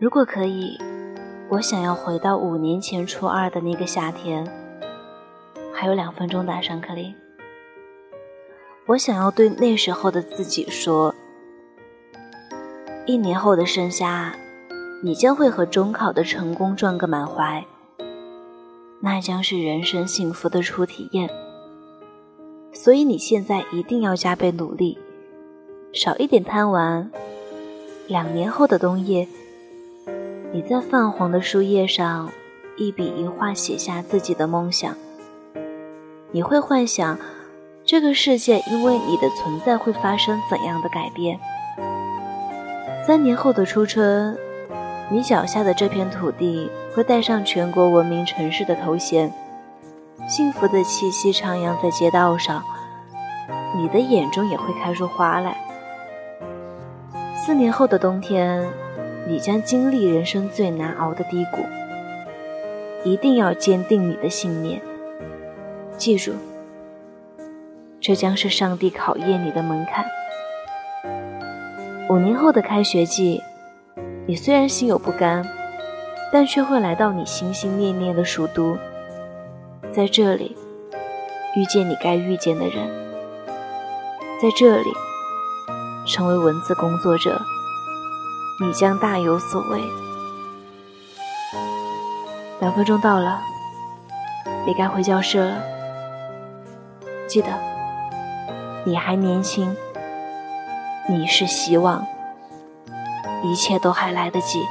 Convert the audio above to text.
如果可以，我想要回到五年前初二的那个夏天。还有两分钟打上克林。我想要对那时候的自己说：一年后的盛夏，你将会和中考的成功撞个满怀。那将是人生幸福的初体验。所以你现在一定要加倍努力，少一点贪玩。两年后的冬夜。你在泛黄的书页上一笔一画写下自己的梦想。你会幻想这个世界因为你的存在会发生怎样的改变？三年后的初春，你脚下的这片土地会带上全国文明城市的头衔，幸福的气息徜徉在街道上，你的眼中也会开出花来。四年后的冬天。你将经历人生最难熬的低谷，一定要坚定你的信念。记住，这将是上帝考验你的门槛。五年后的开学季，你虽然心有不甘，但却会来到你心心念念的蜀都，在这里遇见你该遇见的人，在这里成为文字工作者。你将大有所为。两分钟到了，你该回教室了。记得，你还年轻，你是希望，一切都还来得及。